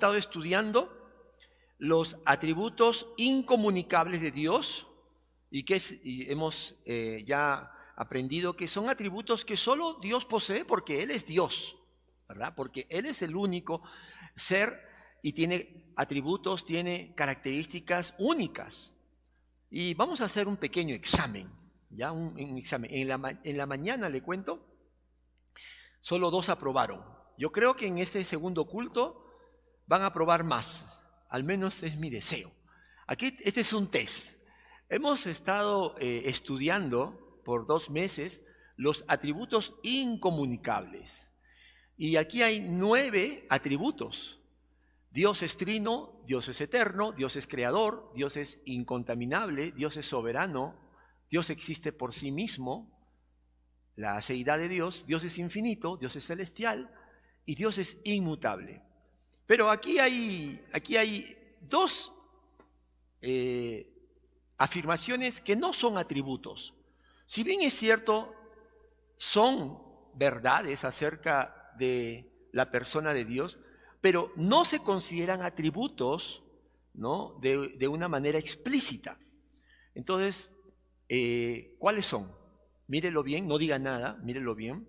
estado estudiando los atributos incomunicables de Dios y que hemos eh, ya aprendido que son atributos que solo Dios posee porque Él es Dios, ¿verdad? Porque Él es el único ser y tiene atributos, tiene características únicas. Y vamos a hacer un pequeño examen, ya un, examen. En la, en la mañana le cuento, solo dos aprobaron. Yo creo que en este segundo culto van a aprobar más, al menos es mi deseo. Aquí, este es un test. Hemos estado eh, estudiando por dos meses los atributos incomunicables. Y aquí hay nueve atributos. Dios es trino, Dios es eterno, Dios es creador, Dios es incontaminable, Dios es soberano, Dios existe por sí mismo, la aceidad de Dios, Dios es infinito, Dios es celestial y Dios es inmutable. Pero aquí hay, aquí hay dos eh, afirmaciones que no son atributos. Si bien es cierto, son verdades acerca de la persona de Dios, pero no se consideran atributos ¿no? de, una manera explícita. Entonces, eh, ¿cuáles son? Mírelo bien, no diga nada, mírelo bien.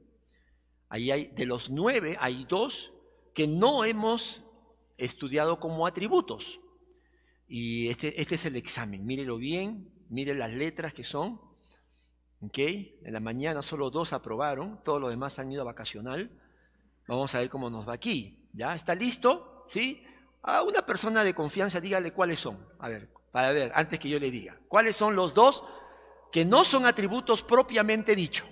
Ahí hay, de los nueve, hay dos que no hemos estudiado como atributos. Y este, este es el examen, mírelo bien, mire las letras que son. En la mañana solo dos aprobaron, todos los demás han ido a vacacional. Vamos a ver cómo nos va aquí. ¿Ya? ¿Está listo? ¿Sí? A una persona de confianza dígale cuáles son. A ver, para ver, antes que yo le diga. ¿Cuáles son los dos que no son atributos propiamente dicho?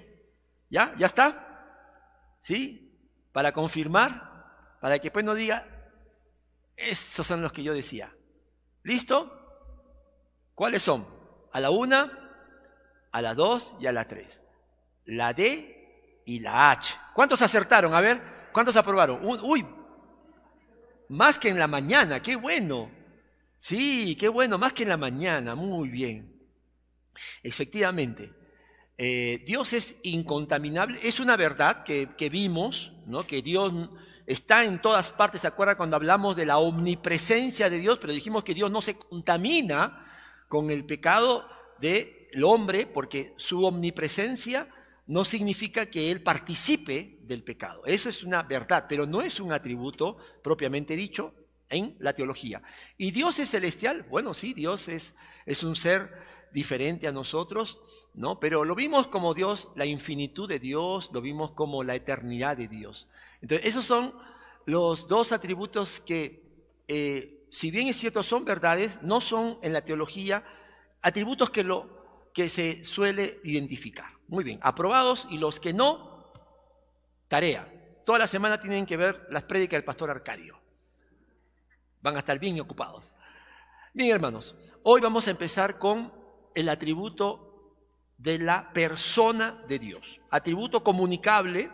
¿Ya? ¿Ya está? ¿Sí? Para confirmar, para que después no diga, esos son los que yo decía. ¿Listo? ¿Cuáles son? A la una, a la 2 y a la 3. La D y la H. ¿Cuántos acertaron? A ver, ¿cuántos aprobaron? Uy, más que en la mañana, qué bueno. Sí, qué bueno, más que en la mañana, muy bien. Efectivamente, eh, Dios es incontaminable, es una verdad que, vimos, ¿no? que Dios está en todas partes, ¿se acuerdan cuando hablamos de la omnipresencia de Dios? Pero dijimos que Dios no se contamina con el pecado de el hombre, porque su omnipresencia no significa que él participe del pecado. Eso es una verdad, pero no es un atributo propiamente dicho en la teología. ¿Y Dios es celestial? Bueno, sí, Dios es, es un ser diferente a nosotros, ¿no? Pero lo vimos como Dios, la infinitud de Dios, lo vimos como la eternidad de Dios. Entonces, esos son los dos atributos que, eh, si bien es cierto, son verdades, no son en la teología atributos que lo que se suele identificar. Muy bien, aprobados y los que no, tarea. Toda la semana tienen que ver las prédicas del pastor Arcadio. Van a estar bien ocupados. Bien, hermanos, hoy vamos a empezar con el atributo de la persona de Dios. Atributo comunicable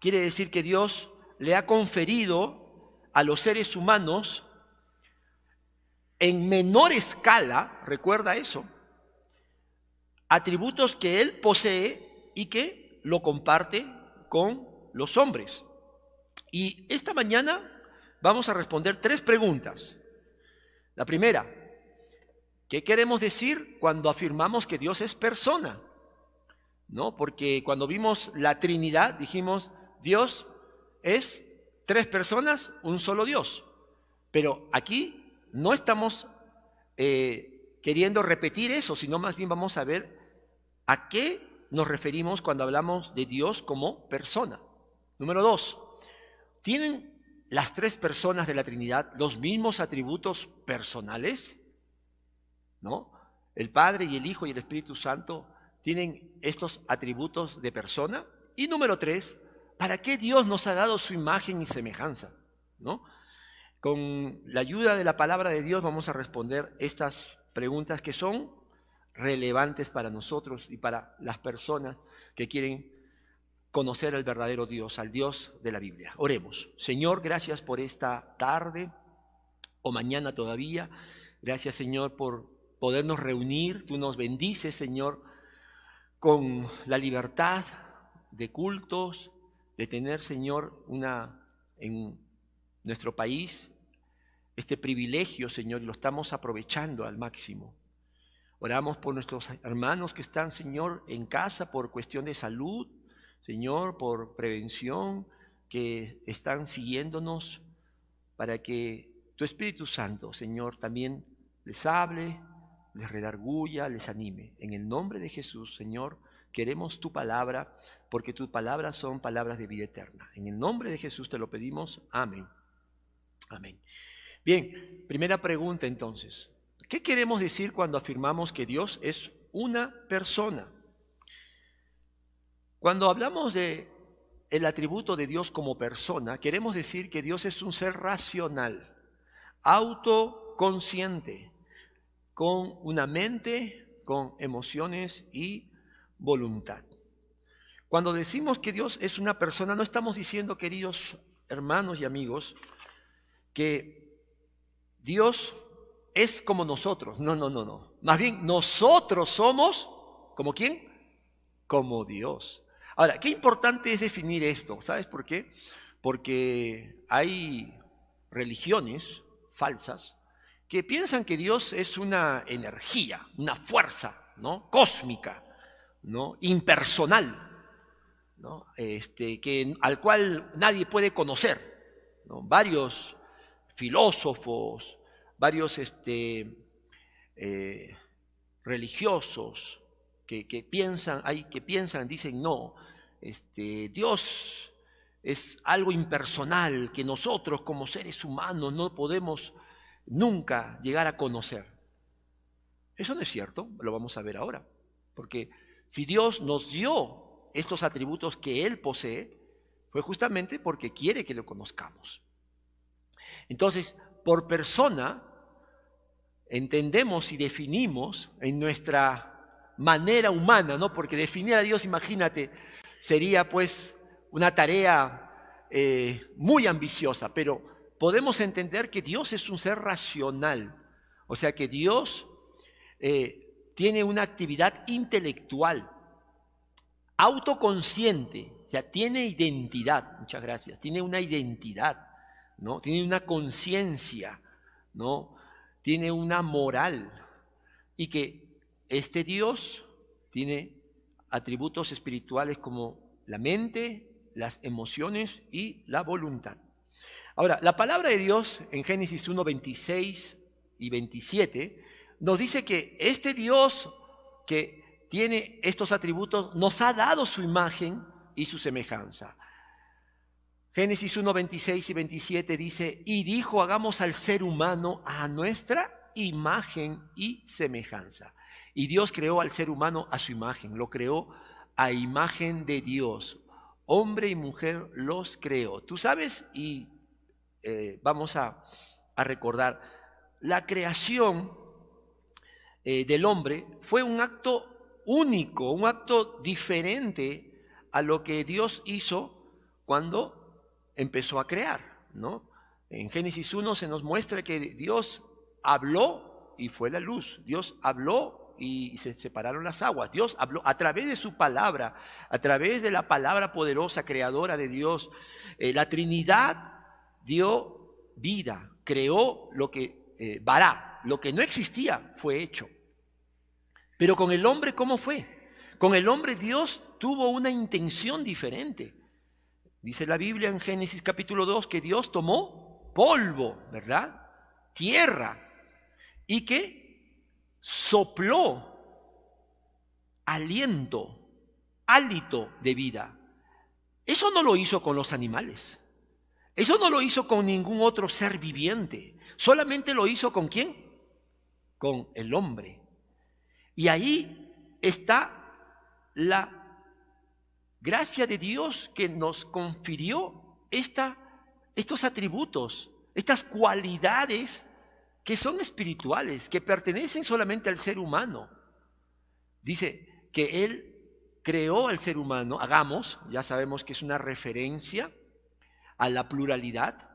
quiere decir que Dios le ha conferido a los seres humanos en menor escala, recuerda eso, atributos que él posee y que lo comparte con los hombres. Y esta mañana vamos a responder tres preguntas. La primera, ¿qué queremos decir cuando afirmamos que Dios es persona? ¿No? Porque cuando vimos la Trinidad dijimos, Dios es tres personas, un solo Dios. Pero aquí no estamos eh, queriendo repetir eso, sino más bien vamos a ver ¿A qué nos referimos cuando hablamos de Dios como persona? Número dos, ¿tienen las tres personas de la Trinidad los mismos atributos personales? ¿No? El Padre y el Hijo y el Espíritu Santo tienen estos atributos de persona. Y número tres, ¿para qué Dios nos ha dado su imagen y semejanza? ¿No? Con la ayuda de la palabra de Dios vamos a responder estas preguntas que son relevantes para nosotros y para las personas que quieren conocer al verdadero Dios, al Dios de la Biblia. Oremos. Señor, gracias por esta tarde o mañana todavía. Gracias, Señor, por podernos reunir. Tú nos bendices, Señor, con la libertad de cultos, de tener, Señor, una en nuestro país este privilegio, Señor, y lo estamos aprovechando al máximo. Oramos por nuestros hermanos que están, Señor, en casa por cuestión de salud, Señor, por prevención, que están siguiéndonos para que tu Espíritu Santo, Señor, también les hable, les redarguya, les anime. En el nombre de Jesús, Señor, queremos tu palabra, porque tus palabras son palabras de vida eterna. En el nombre de Jesús te lo pedimos. Amén. Amén. Bien, primera pregunta entonces. ¿Qué queremos decir cuando afirmamos que Dios es una persona? Cuando hablamos de el atributo de Dios como persona, queremos decir que Dios es un ser racional, autoconsciente, con una mente, con emociones y voluntad. Cuando decimos que Dios es una persona, no estamos diciendo, queridos hermanos y amigos, que Dios es como nosotros. No, no, no, no. Más bien, nosotros somos como quién? Como Dios. Ahora, qué importante es definir esto. ¿Sabes por qué? Porque hay religiones falsas que piensan que Dios es una energía, una fuerza, ¿no? Cósmica, ¿no? Impersonal, Este, que, al cual nadie puede conocer. Varios filósofos, varios este, eh, religiosos que, piensan, que piensan, dicen no, este, Dios es algo impersonal que nosotros como seres humanos no podemos nunca llegar a conocer. Eso no es cierto, lo vamos a ver ahora. Porque si Dios nos dio estos atributos que Él posee, fue justamente porque quiere que lo conozcamos. Entonces, por persona, entendemos y definimos en nuestra manera humana, ¿no? Porque definir a Dios, imagínate, sería pues una tarea eh, muy ambiciosa, pero podemos entender que Dios es un ser racional, o sea que Dios eh, tiene una actividad intelectual, autoconsciente, o sea, tiene identidad, muchas gracias, tiene una identidad, ¿no? Tiene una conciencia, ¿no? Tiene una moral y que este Dios tiene atributos espirituales como la mente, las emociones y la voluntad. Ahora, la palabra de Dios en Génesis 1, 26 y 27 nos dice que este Dios que tiene estos atributos nos ha dado su imagen y su semejanza. Génesis 1, 26 y 27 dice, y dijo, hagamos al ser humano a nuestra imagen y semejanza. Y Dios creó al ser humano a su imagen, lo creó a imagen de Dios. Hombre y mujer los creó. Tú sabes, y eh, vamos a, recordar, la creación eh, del hombre fue un acto único, un acto diferente a lo que Dios hizo cuando empezó a crear. ¿no? En Génesis 1 se nos muestra que Dios habló y fue la luz. Dios habló y se separaron las aguas. Dios habló a través de su palabra, a través de la palabra poderosa, creadora de Dios. Eh, la Trinidad dio vida, creó lo que eh, vará, lo que no existía fue hecho. Pero con el hombre, ¿cómo fue? Con el hombre Dios tuvo una intención diferente. Dice la Biblia en Génesis capítulo 2 que Dios tomó polvo, ¿verdad? Tierra. Y que sopló aliento, hálito de vida. Eso no lo hizo con los animales. Eso no lo hizo con ningún otro ser viviente. Solamente lo hizo con quién? Con el hombre. Y ahí está la gracia de Dios que nos confirió esta, estos atributos, estas cualidades que son espirituales, que pertenecen solamente al ser humano. Dice que Él creó al ser humano, hagamos, ya sabemos que es una referencia a la pluralidad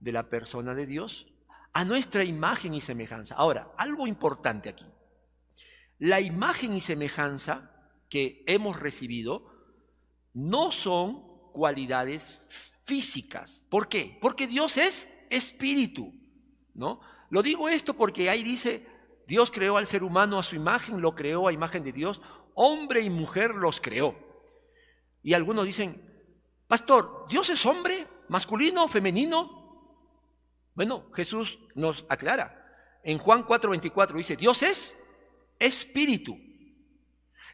de la persona de Dios, a nuestra imagen y semejanza. Ahora, algo importante aquí. La imagen y semejanza que hemos recibido no son cualidades físicas. ¿Por qué? Porque Dios es espíritu. ¿no? Lo digo esto porque ahí dice, Dios creó al ser humano a su imagen, lo creó a imagen de Dios, hombre y mujer los creó. Y algunos dicen, pastor, ¿Dios es hombre, masculino, femenino? Bueno, Jesús nos aclara. En Juan 4:24 dice, Dios es espíritu.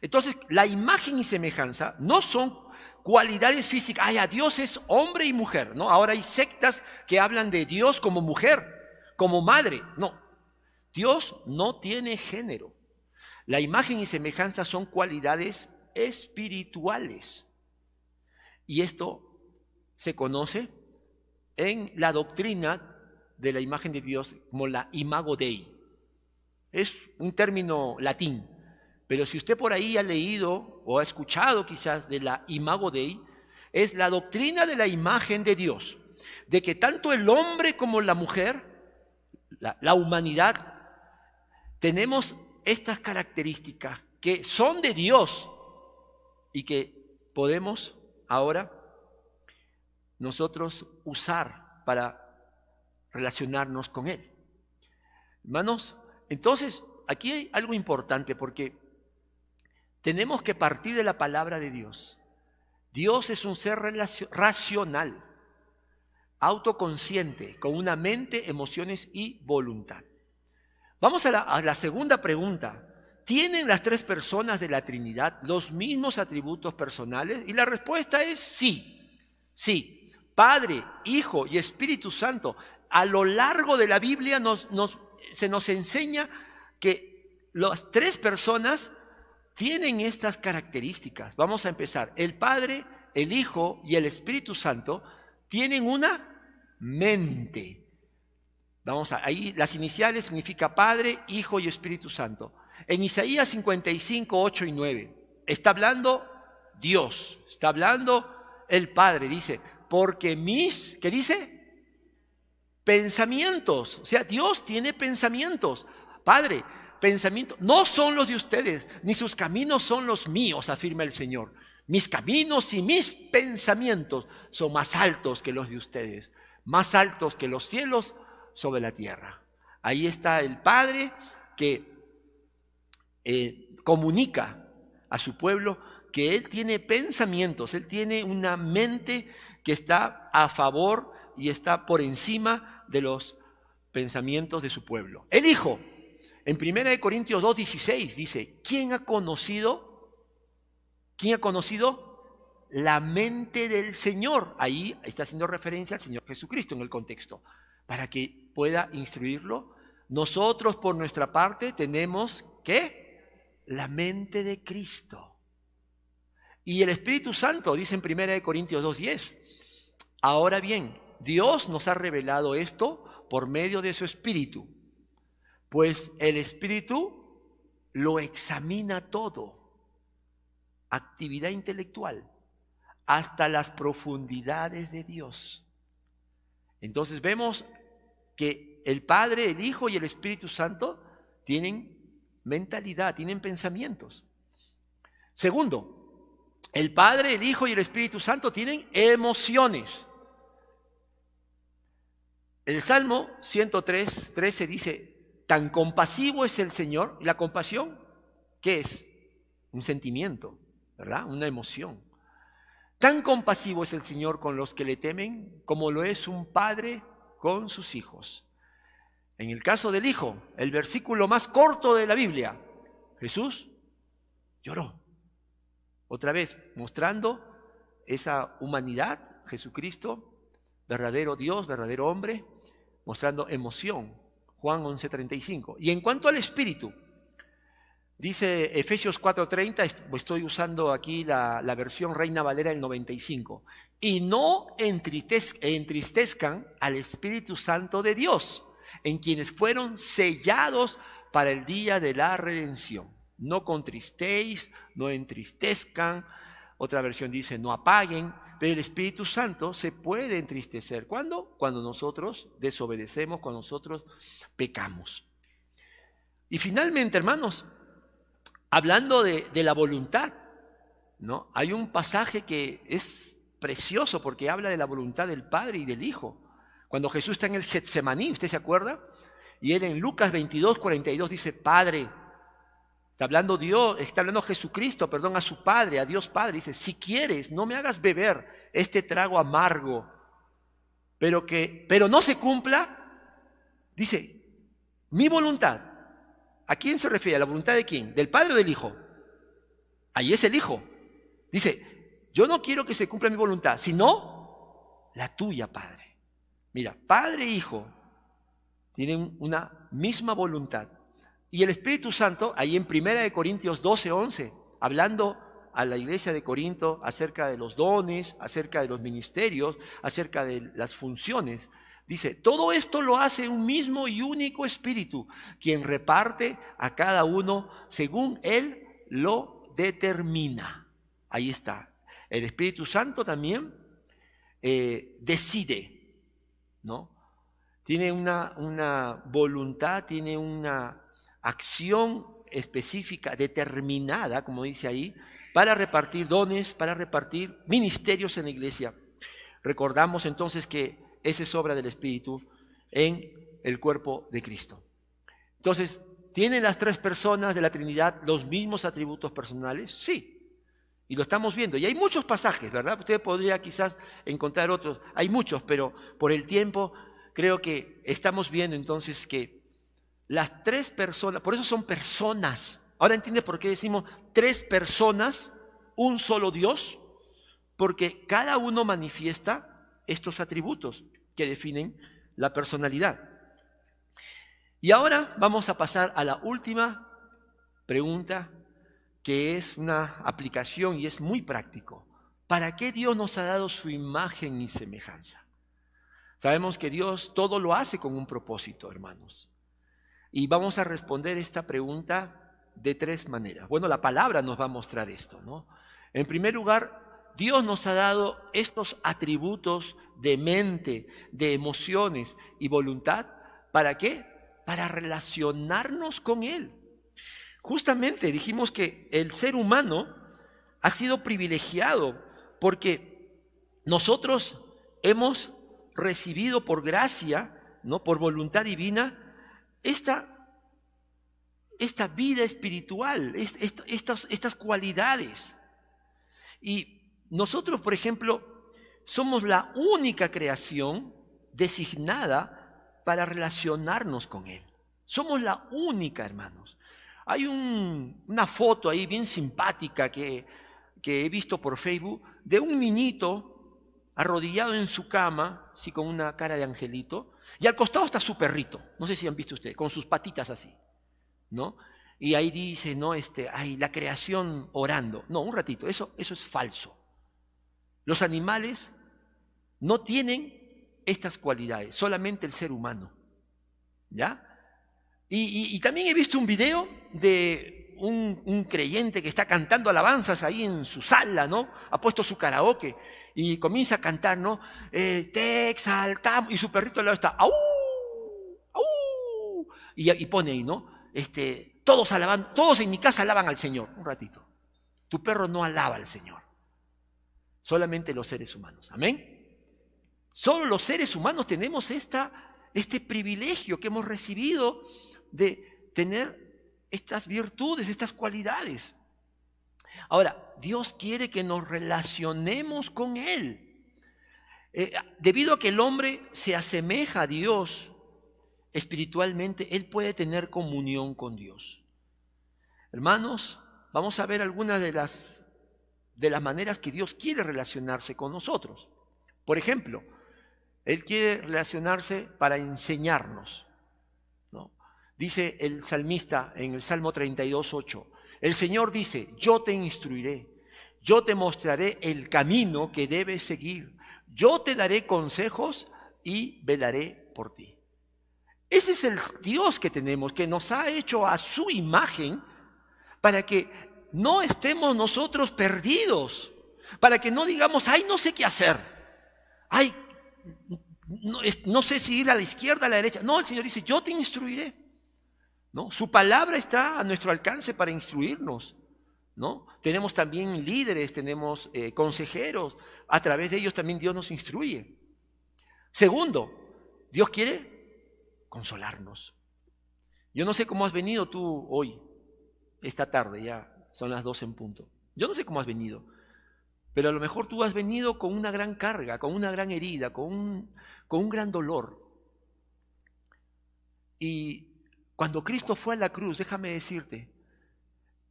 Entonces, la imagen y semejanza no son cualidades físicas. Ay, a Dios es hombre y mujer, ¿no? Ahora hay sectas que hablan de Dios como mujer, como madre. No, Dios no tiene género. La imagen y semejanza son cualidades espirituales. Y esto se conoce en la doctrina de la imagen de Dios como la imago Dei. Es un término latín, pero si usted por ahí ha leído o ha escuchado quizás de la imago Dei, es la doctrina de la imagen de Dios, de que tanto el hombre como la mujer, la, humanidad, tenemos estas características que son de Dios y que podemos ahora nosotros usar para relacionarnos con Él. Hermanos, entonces aquí hay algo importante porque tenemos que partir de la palabra de Dios. Dios es un ser racional, autoconsciente, con una mente, emociones y voluntad. Vamos a la, segunda pregunta. ¿Tienen las tres personas de la Trinidad los mismos atributos personales? Y la respuesta es sí, sí. Padre, Hijo y Espíritu Santo. A lo largo de la Biblia nos, se nos enseña que las tres personas tienen estas características. Vamos a empezar. El Padre, el Hijo y el Espíritu Santo tienen una mente. Vamos a, ahí las iniciales significa Padre, Hijo y Espíritu Santo. En Isaías 55, 8 y 9 está hablando Dios, está hablando el Padre, dice, porque mis, ¿qué dice? Pensamientos, o sea, Dios tiene pensamientos. Padre, pensamientos no son los de ustedes, ni sus caminos son los míos, afirma el Señor. Mis caminos y mis pensamientos son más altos que los de ustedes, más altos que los cielos sobre la tierra. Ahí está el Padre que eh, comunica a su pueblo que Él tiene pensamientos, Él tiene una mente que está a favor y está por encima de los pensamientos de su pueblo. El Hijo, en 1 Corintios 2.16 dice, ¿quién ha conocido? ¿Quién ha conocido? La mente del Señor. Ahí está haciendo referencia al Señor Jesucristo en el contexto, para que pueda instruirlo. Nosotros por nuestra parte tenemos que la mente de Cristo. Y el Espíritu Santo, dice en 1 Corintios 2.10, ahora bien, Dios nos ha revelado esto por medio de su Espíritu, pues el Espíritu lo examina todo, actividad intelectual, hasta las profundidades de Dios. Entonces vemos que el Padre, el Hijo y el Espíritu Santo tienen mentalidad, tienen pensamientos. Segundo, el Padre, el Hijo y el Espíritu Santo tienen emociones. El Salmo 103, 13 dice, tan compasivo es el Señor. ¿Y la compasión qué es? Un sentimiento, ¿verdad? Una emoción. Tan compasivo es el Señor con los que le temen como lo es un padre con sus hijos. En el caso del Hijo, el versículo más corto de la Biblia, Jesús lloró. Otra vez, mostrando esa humanidad, Jesucristo, verdadero Dios, verdadero hombre, mostrando emoción. Juan 11:35. Y en cuanto al Espíritu, dice Efesios 4:30, estoy usando aquí la, versión Reina Valera del 95, y no entristezcan al Espíritu Santo de Dios en quienes fueron sellados para el día de la redención. No contristéis, no entristezcan. Otra versión dice, no apaguen. Pero el Espíritu Santo se puede entristecer. ¿Cuándo? Cuando nosotros desobedecemos, cuando nosotros pecamos. Y finalmente, hermanos, hablando de, la voluntad, ¿no? Hay un pasaje que es precioso porque habla de la voluntad del Padre y del Hijo. Cuando Jesús está en el Getsemaní, ¿usted se acuerda? Y él en Lucas 22, 42 dice, Padre, hablando Dios, está hablando Jesucristo, perdón, a su Padre, a Dios Padre, dice, si quieres, no me hagas beber este trago amargo, pero que, pero no se cumpla, dice, mi voluntad. ¿A quién se refiere? ¿A la voluntad de quién? ¿Del Padre o del Hijo? Ahí es el Hijo. Dice, yo no quiero que se cumpla mi voluntad, sino la tuya, Padre. Mira, Padre e Hijo tienen una misma voluntad. Y el Espíritu Santo, ahí en 1 Corintios 12, 11, hablando a la iglesia de Corinto acerca de los dones, acerca de los ministerios, acerca de las funciones, dice, todo esto lo hace un mismo y único Espíritu, quien reparte a cada uno según Él lo determina. Ahí está. El Espíritu Santo también eh, decide, ¿no? Tiene una, una voluntad, tiene una acción específica, determinada, como dice ahí, para repartir dones, para repartir ministerios en la iglesia. Recordamos entonces que esa es obra del Espíritu en el cuerpo de Cristo. Entonces, ¿tienen las tres personas de la Trinidad los mismos atributos personales? Sí. Y lo estamos viendo. Y hay muchos pasajes, ¿verdad? Usted podría quizás encontrar otros. Hay muchos, pero por el tiempo creo que estamos viendo entonces que las tres personas, por eso son personas. Ahora entiendes por qué decimos tres personas, un solo Dios, porque cada uno manifiesta estos atributos que definen la personalidad. Y ahora vamos a pasar a la última pregunta, que es una aplicación y es muy práctico. ¿Para qué Dios nos ha dado su imagen y semejanza? Sabemos que Dios todo lo hace con un propósito, hermanos. Y vamos a responder esta pregunta de tres maneras. Bueno, la palabra nos va a mostrar esto, ¿no? En primer lugar, Dios nos ha dado estos atributos de mente, de emociones y voluntad. ¿Para qué? Para relacionarnos con Él. Justamente dijimos que el ser humano ha sido privilegiado porque nosotros hemos recibido por gracia, no por voluntad divina, esta esta vida espiritual, estas, estas cualidades. Y nosotros, por ejemplo, somos la única creación designada para relacionarnos con Él. Somos la única, hermanos. Hay una foto ahí bien simpática que, que he visto por Facebook de un niñito arrodillado en su cama, así con una cara de angelito, y al costado está su perrito, no sé si han visto ustedes, con sus patitas así. ¿No? Y ahí dice, no, este, ay, la creación orando. No, un ratito, eso, eso es falso. Los animales no tienen estas cualidades, solamente el ser humano. ¿Ya? Y, también he visto un video de un, creyente que está cantando alabanzas ahí en su sala, ¿no? Ha puesto su karaoke y comienza a cantar, ¿no? Eh, te exaltamos. Y su perrito al lado está, ¡au! ¡au! Y, y pone ahí, ¿no? Este, todos alaban, todos en mi casa alaban al Señor. Un ratito. Tu perro no alaba al Señor. Solamente los seres humanos. Amén. Solo los seres humanos tenemos esta, este privilegio que hemos recibido de tener estas virtudes, estas cualidades. Ahora, Dios quiere que nos relacionemos con Él. Eh, debido a que el hombre se asemeja a Dios, espiritualmente, él puede tener comunión con Dios. Hermanos, vamos a ver algunas de las, de las maneras que Dios quiere relacionarse con nosotros. Por ejemplo, Él quiere relacionarse para enseñarnos. ¿no? Dice el salmista en el Salmo 32, 8, el Señor dice, yo te instruiré, yo te mostraré el camino que debes seguir, yo te daré consejos y velaré por ti. Ese es el Dios que tenemos, que nos ha hecho a su imagen para que no estemos nosotros perdidos, para que no digamos, ay, no sé qué hacer, ay, no, sé si ir a la izquierda, a la derecha. No, el Señor dice, yo te instruiré. ¿No? Su palabra está a nuestro alcance para instruirnos. ¿no? Tenemos también líderes, tenemos eh, consejeros, a través de ellos también Dios nos instruye. Segundo, Dios quiere consolarnos. Yo no sé cómo has venido tú hoy, esta tarde, ya son las dos en punto. Yo no sé cómo has venido, pero a lo mejor tú has venido con una gran carga, con una gran herida, con un, con un gran dolor. Y cuando Cristo fue a la cruz, déjame decirte,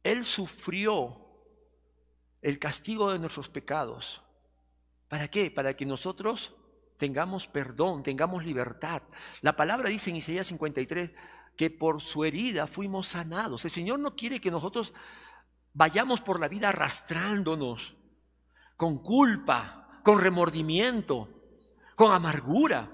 Él sufrió el castigo de nuestros pecados. ¿Para qué? Para que nosotros tengamos perdón, tengamos libertad. La palabra dice en Isaías 53 que por su herida fuimos sanados. El Señor no quiere que nosotros vayamos por la vida arrastrándonos con culpa, con remordimiento, con amargura.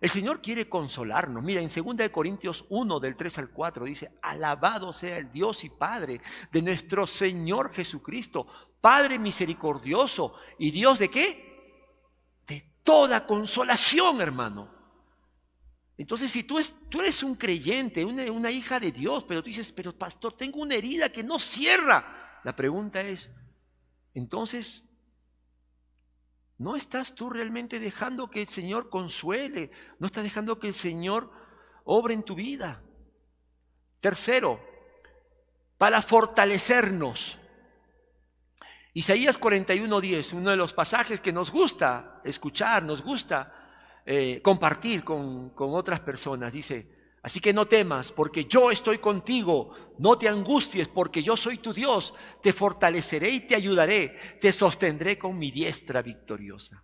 El Señor quiere consolarnos. Mira, en 2 Corintios 1, del 3 al 4, dice, alabado sea el Dios y Padre de nuestro Señor Jesucristo, Padre misericordioso y Dios de qué? Toda consolación, hermano. Entonces, si tú, tú eres un creyente, una, una hija de Dios, pero tú dices, pero pastor, tengo una herida que no cierra. La pregunta es, entonces, ¿No estás tú realmente dejando que el Señor consuele? ¿No estás dejando que el Señor obre en tu vida? Tercero, para fortalecernos. Isaías 41:10, uno de los pasajes que nos gusta escuchar, nos gusta eh, compartir con, con otras personas. Dice, Así que no temas, porque yo estoy contigo. No te angusties, porque yo soy tu Dios. Te fortaleceré y te ayudaré. Te sostendré con mi diestra victoriosa.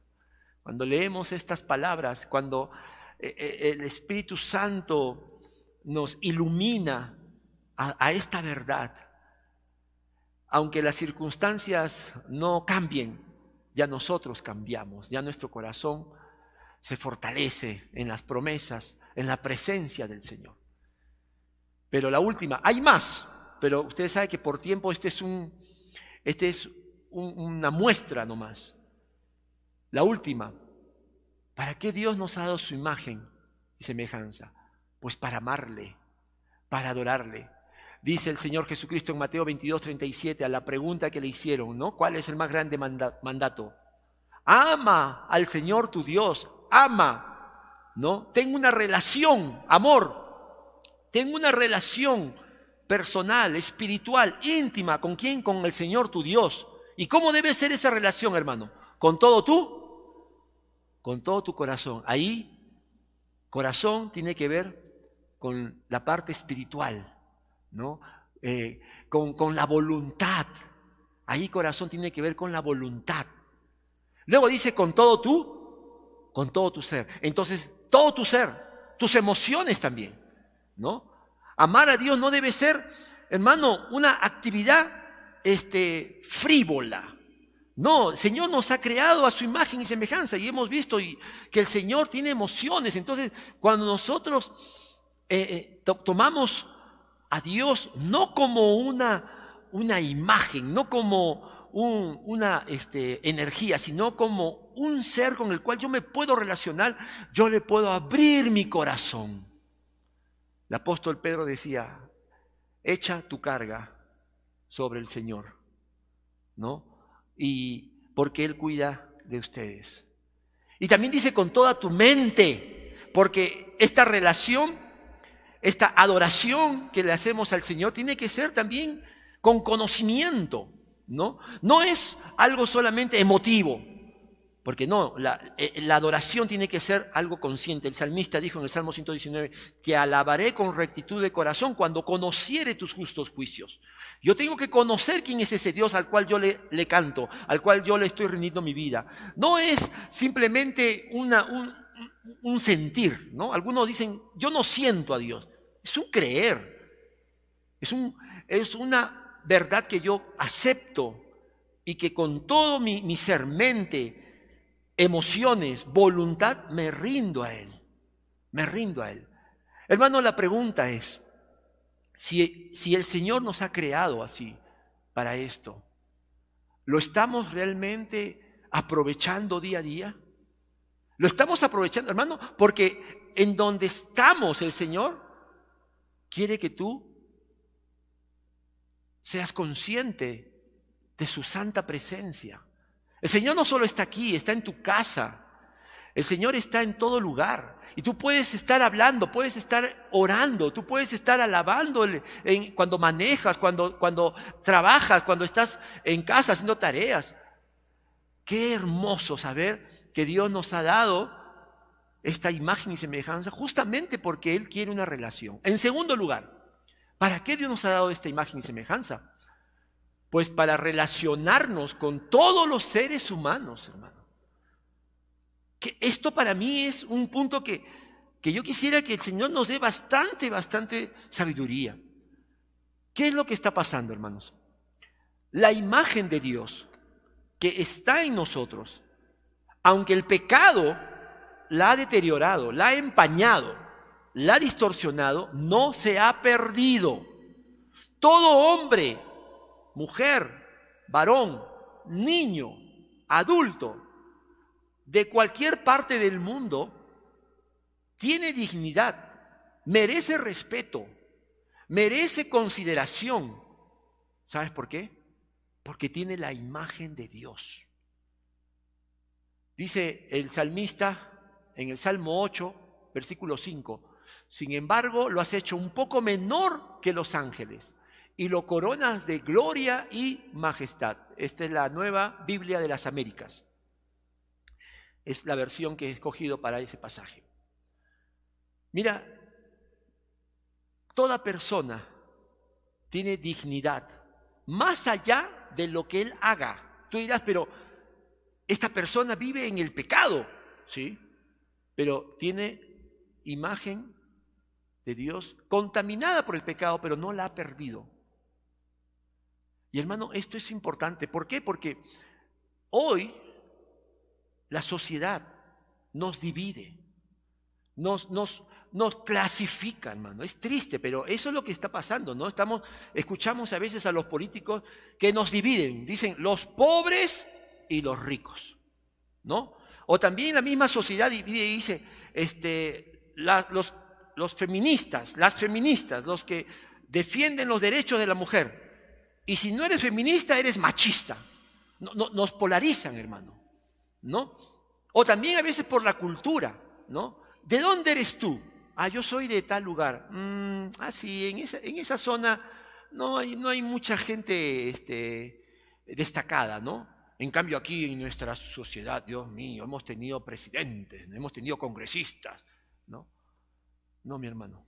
Cuando leemos estas palabras, cuando eh, eh, el Espíritu Santo nos ilumina a, esta verdad, aunque las circunstancias no cambien, ya nosotros cambiamos, ya nuestro corazón se fortalece en las promesas en la presencia del Señor. Pero la última, hay más, pero ustedes saben que por tiempo este es, un, este es una muestra nomás. La última, ¿para qué Dios nos ha dado su imagen y semejanza? Pues para amarle, para adorarle. Dice el Señor Jesucristo en Mateo 22, 37 a la pregunta que le hicieron, ¿no? ¿Cuál es el más grande mandato? Ama al Señor tu Dios, ama ¿no? Tengo una relación, amor, tengo una relación personal, espiritual, íntima, ¿con quién? Con el Señor tu Dios. ¿Y cómo debe ser esa relación, hermano? ¿Con todo tú? Con todo tu corazón. Ahí, corazón tiene que ver con la parte espiritual, ¿no? Eh, con, con la voluntad. Ahí corazón tiene que ver con la voluntad. Luego dice con todo tú, con todo tu ser. Entonces, todo tu ser, tus emociones también, ¿no? Amar a Dios no debe ser, hermano, una actividad este, frívola. No, el Señor nos ha creado a su imagen y semejanza y hemos visto que el Señor tiene emociones. Entonces, cuando nosotros eh, eh, tomamos a Dios no como una, una imagen, no como una este, energía, sino como un ser con el cual yo me puedo relacionar, yo le puedo abrir mi corazón. El apóstol Pedro decía, echa tu carga sobre el Señor, ¿no? Y porque Él cuida de ustedes. Y también dice con toda tu mente, porque esta relación, esta adoración que le hacemos al Señor tiene que ser también con conocimiento. ¿no? No es algo solamente emotivo, porque no, eh, la, adoración tiene que ser algo consciente. El salmista dijo en el Salmo 119, que alabaré con rectitud de corazón cuando conociere tus justos juicios. Yo tengo que conocer quién es ese Dios al cual yo le, canto, al cual yo le estoy rindiendo mi vida. No es simplemente un sentir, ¿no? Algunos dicen, yo no siento a Dios. Es un creer. Es, un, es una verdad que yo acepto y que con todo mi, ser, mente, emociones, voluntad, me rindo a Él. Me rindo a Él. Hermano, la pregunta es, si, si el Señor nos ha creado así para esto, ¿lo estamos realmente aprovechando día a día? ¿Lo estamos aprovechando, hermano? Porque en donde estamos el Señor quiere que tú seas consciente de su santa presencia. El Señor no solo está aquí, está en tu casa. El Señor está en todo lugar. Y tú puedes estar hablando, puedes estar orando, tú puedes estar alabando cuando manejas, cuando, cuando trabajas, cuando estás en casa haciendo tareas. Qué hermoso saber que Dios nos ha dado esta imagen y semejanza justamente porque Él quiere una relación. En segundo lugar, ¿para qué Dios nos ha dado esta imagen y semejanza? Pues para relacionarnos con todos los seres humanos, hermano. Que esto para mí es un punto que, que yo quisiera que el Señor nos dé bastante, bastante sabiduría. ¿Qué es lo que está pasando, hermanos? La imagen de Dios que está en nosotros, aunque el pecado la ha deteriorado, la ha empañado, la ha distorsionado, no se ha perdido. Todo hombre mujer, varón, niño, adulto, de cualquier parte del mundo, tiene dignidad, merece respeto, merece consideración. ¿Sabes por qué? Porque tiene la imagen de Dios. Dice el salmista en el Salmo 8, versículo 5, sin embargo lo has hecho un poco menor que los ángeles y lo coronas de gloria y majestad. Esta es la nueva Biblia de las Américas. Es la versión que he escogido para ese pasaje. Mira, toda persona tiene dignidad, más allá de lo que él haga. Tú dirás, pero esta persona vive en el pecado, ¿sí? Pero tiene imagen de Dios contaminada por el pecado, pero no la ha perdido. Y hermano, esto es importante. ¿Por qué? Porque hoy la sociedad nos divide, nos, nos, clasifica, hermano. Es triste, pero eso es lo que está pasando, ¿no? Estamos, escuchamos a veces a los políticos que nos dividen, dicen los pobres y los ricos, ¿no? O también la misma sociedad divide y dice, este, los, feministas, las feministas, los que defienden los derechos de la mujer, y si no eres feminista, eres machista. nos polarizan, hermano. ¿No? O también a veces por la cultura, ¿no? ¿De dónde eres tú? Ah, yo soy de tal lugar. Mm, ah, sí, en esa, zona no hay, no hay mucha gente este, destacada, ¿no? En cambio aquí en nuestra sociedad, Dios mío, hemos tenido presidentes, hemos tenido congresistas, ¿no? No, mi hermano.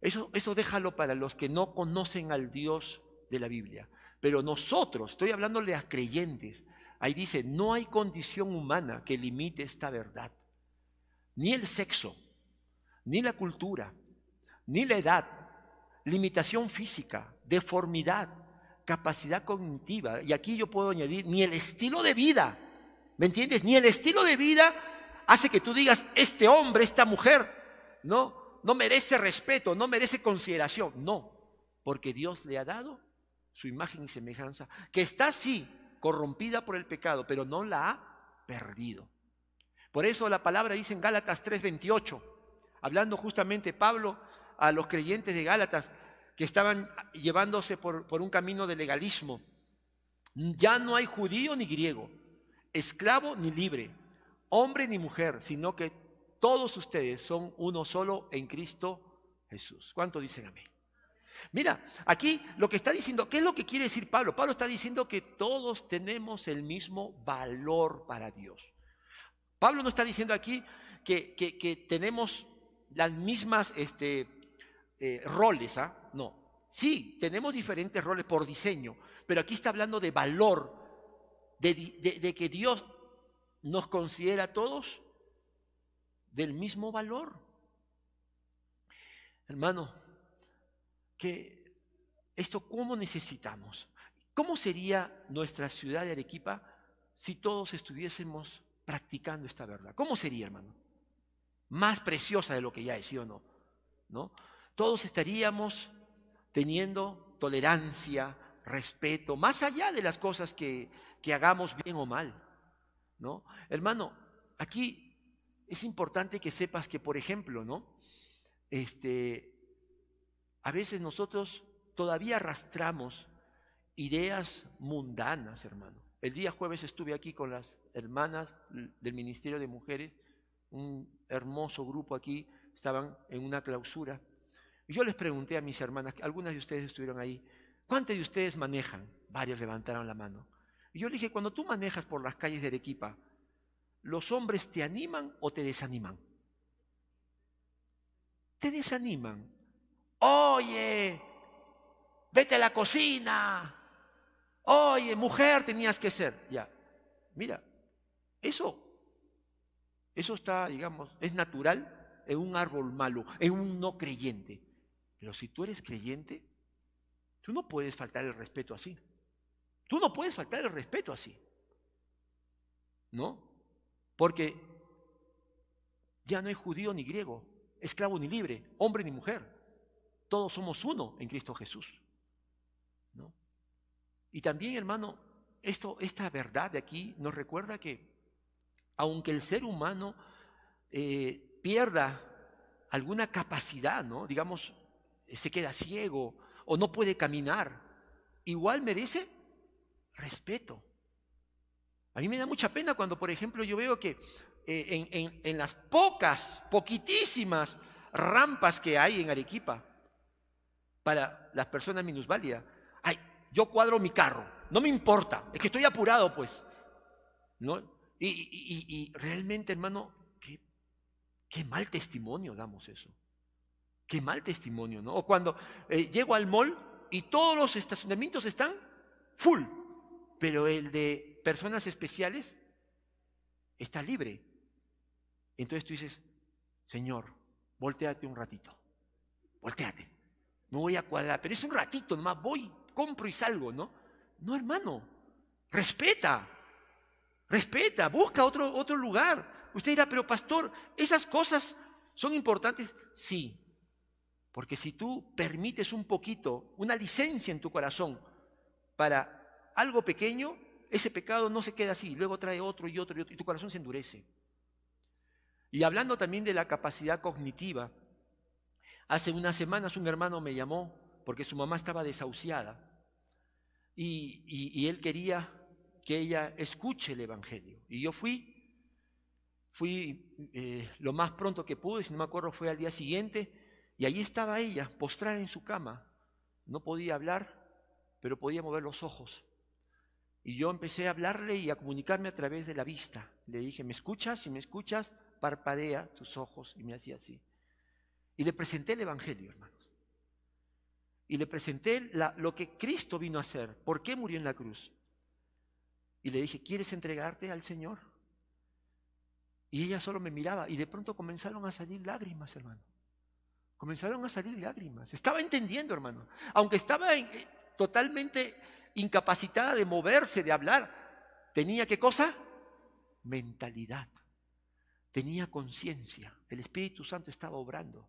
Eso, eso déjalo para los que no conocen al Dios de la Biblia. Pero nosotros, estoy hablándole a creyentes, ahí dice, no hay condición humana que limite esta verdad. Ni el sexo, ni la cultura, ni la edad, limitación física, deformidad, capacidad cognitiva. Y aquí yo puedo añadir, ni el estilo de vida. ¿Me entiendes? Ni el estilo de vida hace que tú digas, este hombre, esta mujer, no, no merece respeto, no merece consideración. No, porque Dios le ha dado su imagen y semejanza, que está así corrompida por el pecado, pero no la ha perdido. Por eso la palabra dice en Gálatas 3:28, hablando justamente Pablo a los creyentes de Gálatas que estaban llevándose por, por un camino de legalismo. Ya no hay judío ni griego, esclavo ni libre, hombre ni mujer, sino que todos ustedes son uno solo en Cristo Jesús. ¿Cuánto dicen amén? Mira, aquí lo que está diciendo, ¿qué es lo que quiere decir Pablo? Pablo está diciendo que todos tenemos el mismo valor para Dios. Pablo no está diciendo aquí que, tenemos las mismas este, eh, roles, ¿ah? No. Sí, tenemos diferentes roles por diseño, pero aquí está hablando de valor, de que Dios nos considera a todos del mismo valor. Hermano, que esto cómo necesitamos. ¿Cómo sería nuestra ciudad de Arequipa si todos estuviésemos practicando esta verdad? ¿Cómo sería, hermano? Más preciosa de lo que ya es, ¿sí o no? ¿No? Todos estaríamos teniendo tolerancia, respeto, más allá de las cosas que, que hagamos bien o mal. ¿no? Hermano, aquí es importante que sepas que, por ejemplo, ¿no? Este, a veces nosotros todavía arrastramos ideas mundanas, hermano. El día jueves estuve aquí con las hermanas del Ministerio de Mujeres un hermoso grupo aquí, estaban en una clausura. Yo les pregunté a mis hermanas, algunas de ustedes estuvieron ahí, ¿cuántos de ustedes manejan? Varios levantaron la mano. Y yo le dije, cuando tú manejas por las calles de Arequipa, ¿los hombres te animan o te desaniman? Te desaniman. Oye, vete a la cocina. Oye, mujer tenías que ser. Ya, mira, eso, eso está, digamos, es natural en un árbol malo, en un no creyente. Pero si tú eres creyente, tú no puedes faltar el respeto así. Tú no puedes faltar el respeto así. ¿No? Porque ya no hay judío ni griego, esclavo ni libre, hombre ni mujer. Todos somos uno en Cristo Jesús. ¿No? Y también, hermano, esto, esta verdad de aquí nos recuerda que aunque el ser humano eh, pierda alguna capacidad, ¿no? digamos, se queda ciego o no puede caminar, igual merece respeto. A mí me da mucha pena cuando, por ejemplo, yo veo que eh, en, las pocas, poquitísimas rampas que hay en Arequipa para las personas minusválidas, ay, yo cuadro mi carro, no me importa, es que estoy apurado, pues. ¿No? Y, realmente, hermano, qué, qué, mal testimonio damos eso. Qué mal testimonio, ¿no? O cuando eh, llego al mall y todos los estacionamientos están full pero el de personas especiales está libre. Entonces tú dices, Señor, volteate un ratito, volteate, no voy a cuadrar, pero es un ratito nomás, voy, compro y salgo, ¿no? No, hermano, respeta, respeta, busca otro, otro lugar. Usted dirá, pero pastor, ¿esas cosas son importantes? Sí, porque si tú permites un poquito, una licencia en tu corazón para algo pequeño, ese pecado no se queda así, luego trae otro y otro y otro, y tu corazón se endurece. Y hablando también de la capacidad cognitiva, hace unas semanas un hermano me llamó porque su mamá estaba desahuciada y, él quería que ella escuche el Evangelio. Y yo fui, fui eh, lo más pronto que pude, si no me acuerdo fue al día siguiente, y allí estaba ella, postrada en su cama. No podía hablar, pero podía mover los ojos. Y yo empecé a hablarle y a comunicarme a través de la vista. Le dije, ¿me escuchas? Si me escuchas, parpadea tus ojos. Y me hacía así. Y le presenté el Evangelio, hermanos. Y le presenté lo que Cristo vino a hacer. ¿Por qué murió en la cruz? Y le dije, ¿quieres entregarte al Señor? Y ella solo me miraba y de pronto comenzaron a salir lágrimas, hermano. Comenzaron a salir lágrimas. Estaba entendiendo, hermano. Aunque estaba eh, totalmente incapacitada de moverse, de hablar. ¿Tenía qué cosa? Mentalidad. Tenía conciencia. El Espíritu Santo estaba obrando.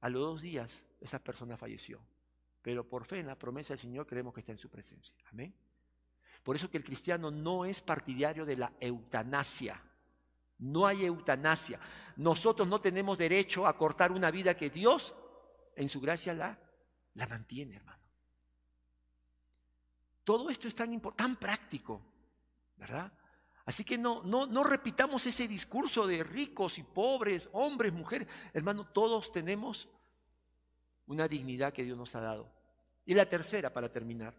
A los dos días esa persona falleció. Pero por fe en la promesa del Señor creemos que está en su presencia. Amén. Por eso que el cristiano no es partidario de la eutanasia. No hay eutanasia. Nosotros no tenemos derecho a cortar una vida que Dios en su gracia la, mantiene, hermano. Todo esto es tan, tan práctico, ¿verdad? Así que no, no, no repitamos ese discurso de ricos y pobres, hombres, mujeres. Hermano, todos tenemos una dignidad que Dios nos ha dado. Y la tercera, para terminar,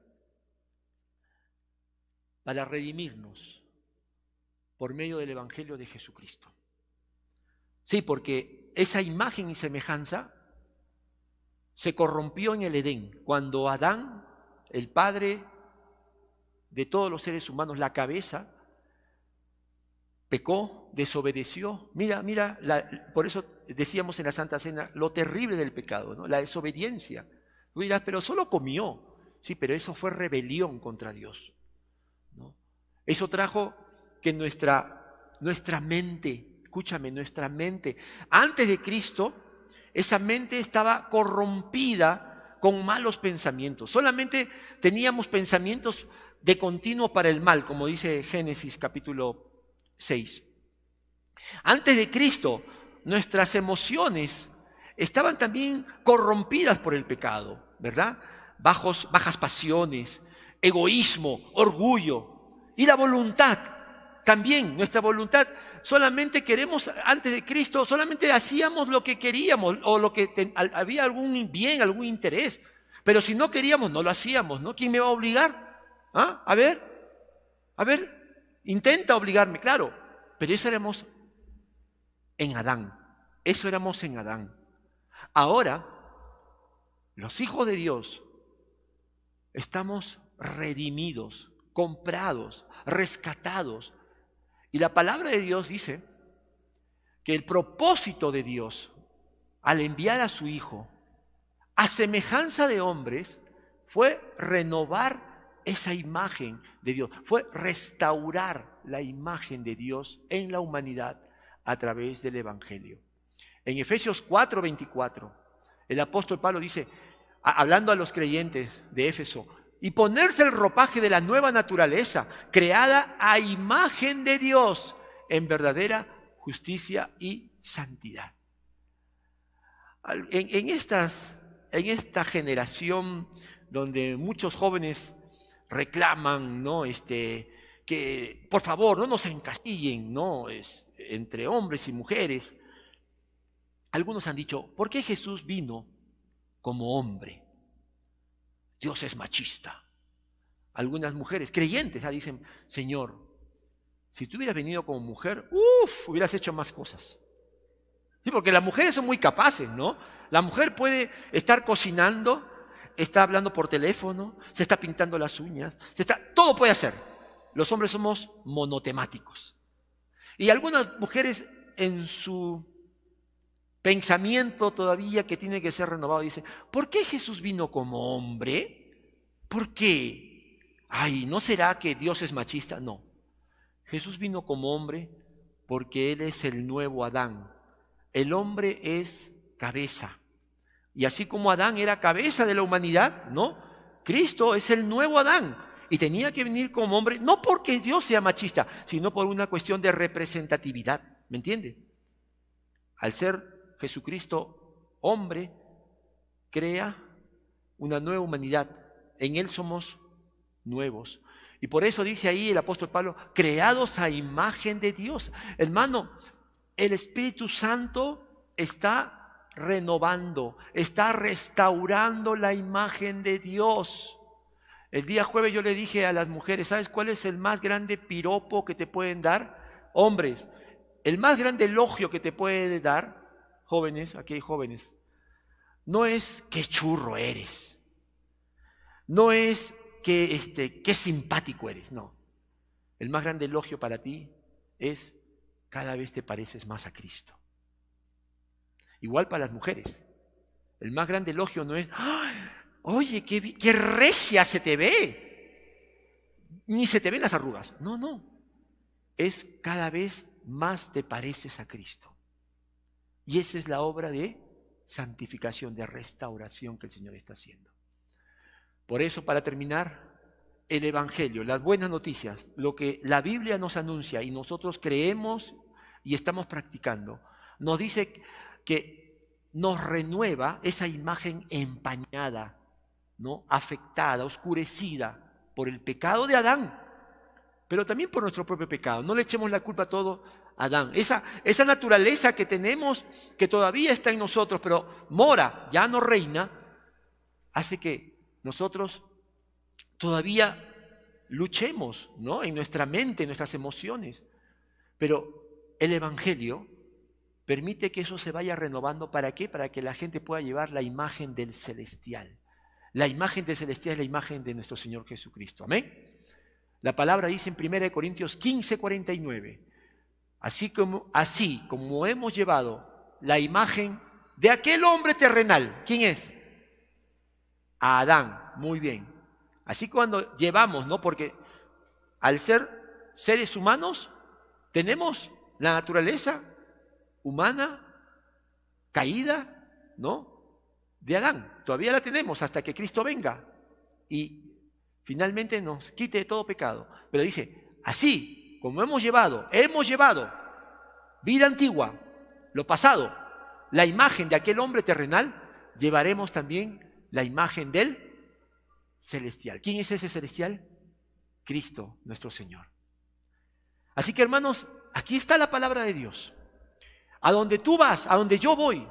para redimirnos por medio del Evangelio de Jesucristo. Sí, porque esa imagen y semejanza se corrompió en el Edén, cuando Adán, el Padre, de todos los seres humanos, la cabeza, pecó, desobedeció. Mira, mira, por eso decíamos en la Santa Cena lo terrible del pecado, ¿no? la desobediencia. Tú dirás, pero solo comió. Sí, pero eso fue rebelión contra Dios. ¿no? Eso trajo que nuestra, nuestra mente, escúchame, nuestra mente, antes de Cristo, esa mente estaba corrompida con malos pensamientos. Solamente teníamos pensamientos de continuo para el mal, como dice Génesis capítulo 6. Antes de Cristo, nuestras emociones estaban también corrompidas por el pecado, ¿verdad? Bajos, bajas pasiones, egoísmo, orgullo y la voluntad también, nuestra voluntad, solamente queremos antes de Cristo, solamente hacíamos lo que queríamos o lo que había algún bien, algún interés. Pero si no queríamos, no lo hacíamos, ¿no? ¿Quién me va a obligar? ¿Ah? A ver, a ver, intenta obligarme, claro. Pero eso éramos en Adán. Eso éramos en Adán. Ahora, los hijos de Dios, estamos redimidos, comprados, rescatados. Y la palabra de Dios dice que el propósito de Dios al enviar a su Hijo a semejanza de hombres fue renovar esa imagen de Dios, fue restaurar la imagen de Dios en la humanidad a través del Evangelio. En Efesios 4:24, el apóstol Pablo dice, hablando a los creyentes de Éfeso, y ponerse el ropaje de la nueva naturaleza, creada a imagen de Dios, en verdadera justicia y santidad. En, estas, en esta generación donde muchos jóvenes reclaman, ¿no? Este, que por favor no nos encasillen, ¿no? Es, entre hombres y mujeres. Algunos han dicho, ¿por qué Jesús vino como hombre? Dios es machista. Algunas mujeres creyentes ya dicen, Señor, si tú hubieras venido como mujer, uff, hubieras hecho más cosas. Sí, porque las mujeres son muy capaces, ¿no? La mujer puede estar cocinando, está hablando por teléfono, se está pintando las uñas, se está, todo puede hacer. Los hombres somos monotemáticos. Y algunas mujeres en su pensamiento todavía que tiene que ser renovado. Dice, ¿por qué Jesús vino como hombre? ¿Por qué? Ay, ¿no será que Dios es machista? No. Jesús vino como hombre porque Él es el nuevo Adán. El hombre es cabeza. Y así como Adán era cabeza de la humanidad, ¿no? Cristo es el nuevo Adán. Y tenía que venir como hombre, no porque Dios sea machista, sino por una cuestión de representatividad. ¿Me entiende? Al ser Jesucristo, hombre, crea una nueva humanidad. En Él somos nuevos. Y por eso dice ahí el apóstol Pablo, creados a imagen de Dios. Hermano, el Espíritu Santo está renovando, está restaurando la imagen de Dios. El día jueves yo le dije a las mujeres, ¿sabes cuál es el más grande piropo que te pueden dar? Hombres, el más grande elogio que te puede dar jóvenes, aquí hay jóvenes, no es qué churro eres, no es que este, qué simpático eres, no. El más grande elogio para ti es cada vez te pareces más a Cristo. Igual para las mujeres. El más grande elogio no es, oye, qué, qué regia se te ve. Ni se te ven las arrugas. No, no. Es cada vez más te pareces a Cristo. Y esa es la obra de santificación, de restauración que el Señor está haciendo. Por eso, para terminar, el Evangelio, las buenas noticias, lo que la Biblia nos anuncia y nosotros creemos y estamos practicando, nos dice que nos renueva esa imagen empañada, ¿no? afectada, oscurecida por el pecado de Adán, pero también por nuestro propio pecado. No le echemos la culpa a todo Adán. Esa, esa naturaleza que tenemos, que todavía está en nosotros, pero mora, ya no reina, hace que nosotros todavía luchemos ¿no? en nuestra mente, en nuestras emociones. Pero el Evangelio permite que eso se vaya renovando. ¿Para qué? Para que la gente pueda llevar la imagen del celestial. La imagen del celestial es la imagen de nuestro Señor Jesucristo. Amén. La palabra dice en 1 Corintios 15, 49. Así como, así como hemos llevado la imagen de aquel hombre terrenal. ¿Quién es? A Adán. Muy bien. Así cuando llevamos, ¿no? Porque al ser seres humanos, tenemos la naturaleza humana caída, ¿no? De Adán. Todavía la tenemos hasta que Cristo venga y finalmente nos quite todo pecado. Pero dice, así como hemos llevado, hemos llevado vida antigua, lo pasado, la imagen de aquel hombre terrenal, llevaremos también la imagen del celestial. ¿Quién es ese celestial? Cristo, nuestro Señor. Así que hermanos, aquí está la palabra de Dios. A donde tú vas, a donde yo voy,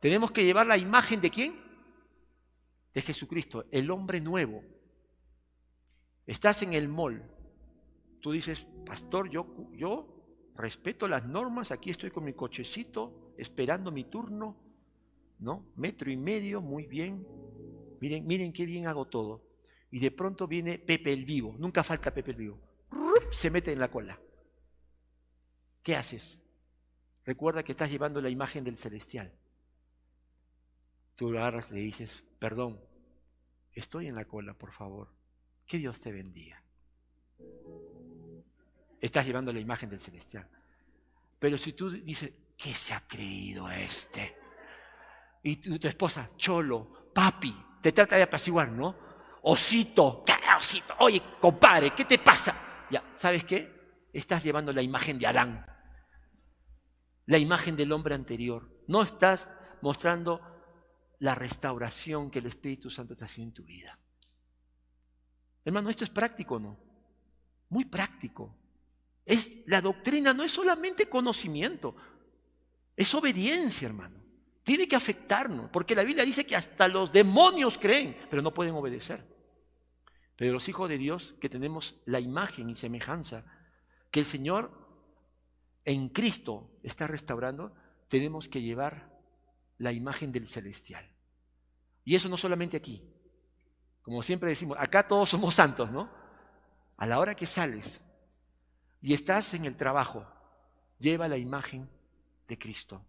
tenemos que llevar la imagen de quién? De Jesucristo, el hombre nuevo. Estás en el mall. Tú dices, pastor, yo, yo respeto las normas, aquí estoy con mi cochecito, esperando mi turno, ¿no? Metro y medio, muy bien. Miren, miren qué bien hago todo. Y de pronto viene Pepe el Vivo, nunca falta Pepe el Vivo. Se mete en la cola. ¿Qué haces? Recuerda que estás llevando la imagen del celestial. Tú lo agarras y le dices, perdón, estoy en la cola, por favor. Que Dios te bendiga. Estás llevando la imagen del celestial. Pero si tú dices, ¿qué se ha creído este? Y tu, esposa, cholo, papi, te trata de apaciguar, ¿no? Osito, ¿qué osito? Oye, compadre, ¿qué te pasa? Ya, ¿sabes qué? Estás llevando la imagen de Adán, la imagen del hombre anterior. No estás mostrando la restauración que el Espíritu Santo te haciendo en tu vida. Hermano, esto es práctico, ¿no? Muy práctico. Es, la doctrina no es solamente conocimiento, es obediencia, hermano. Tiene que afectarnos, porque la Biblia dice que hasta los demonios creen, pero no pueden obedecer. Pero los hijos de Dios, que tenemos la imagen y semejanza que el Señor en Cristo está restaurando, tenemos que llevar la imagen del celestial. Y eso no solamente aquí. Como siempre decimos, acá todos somos santos, ¿no? A la hora que sales y estás en el trabajo, lleva la imagen de Cristo.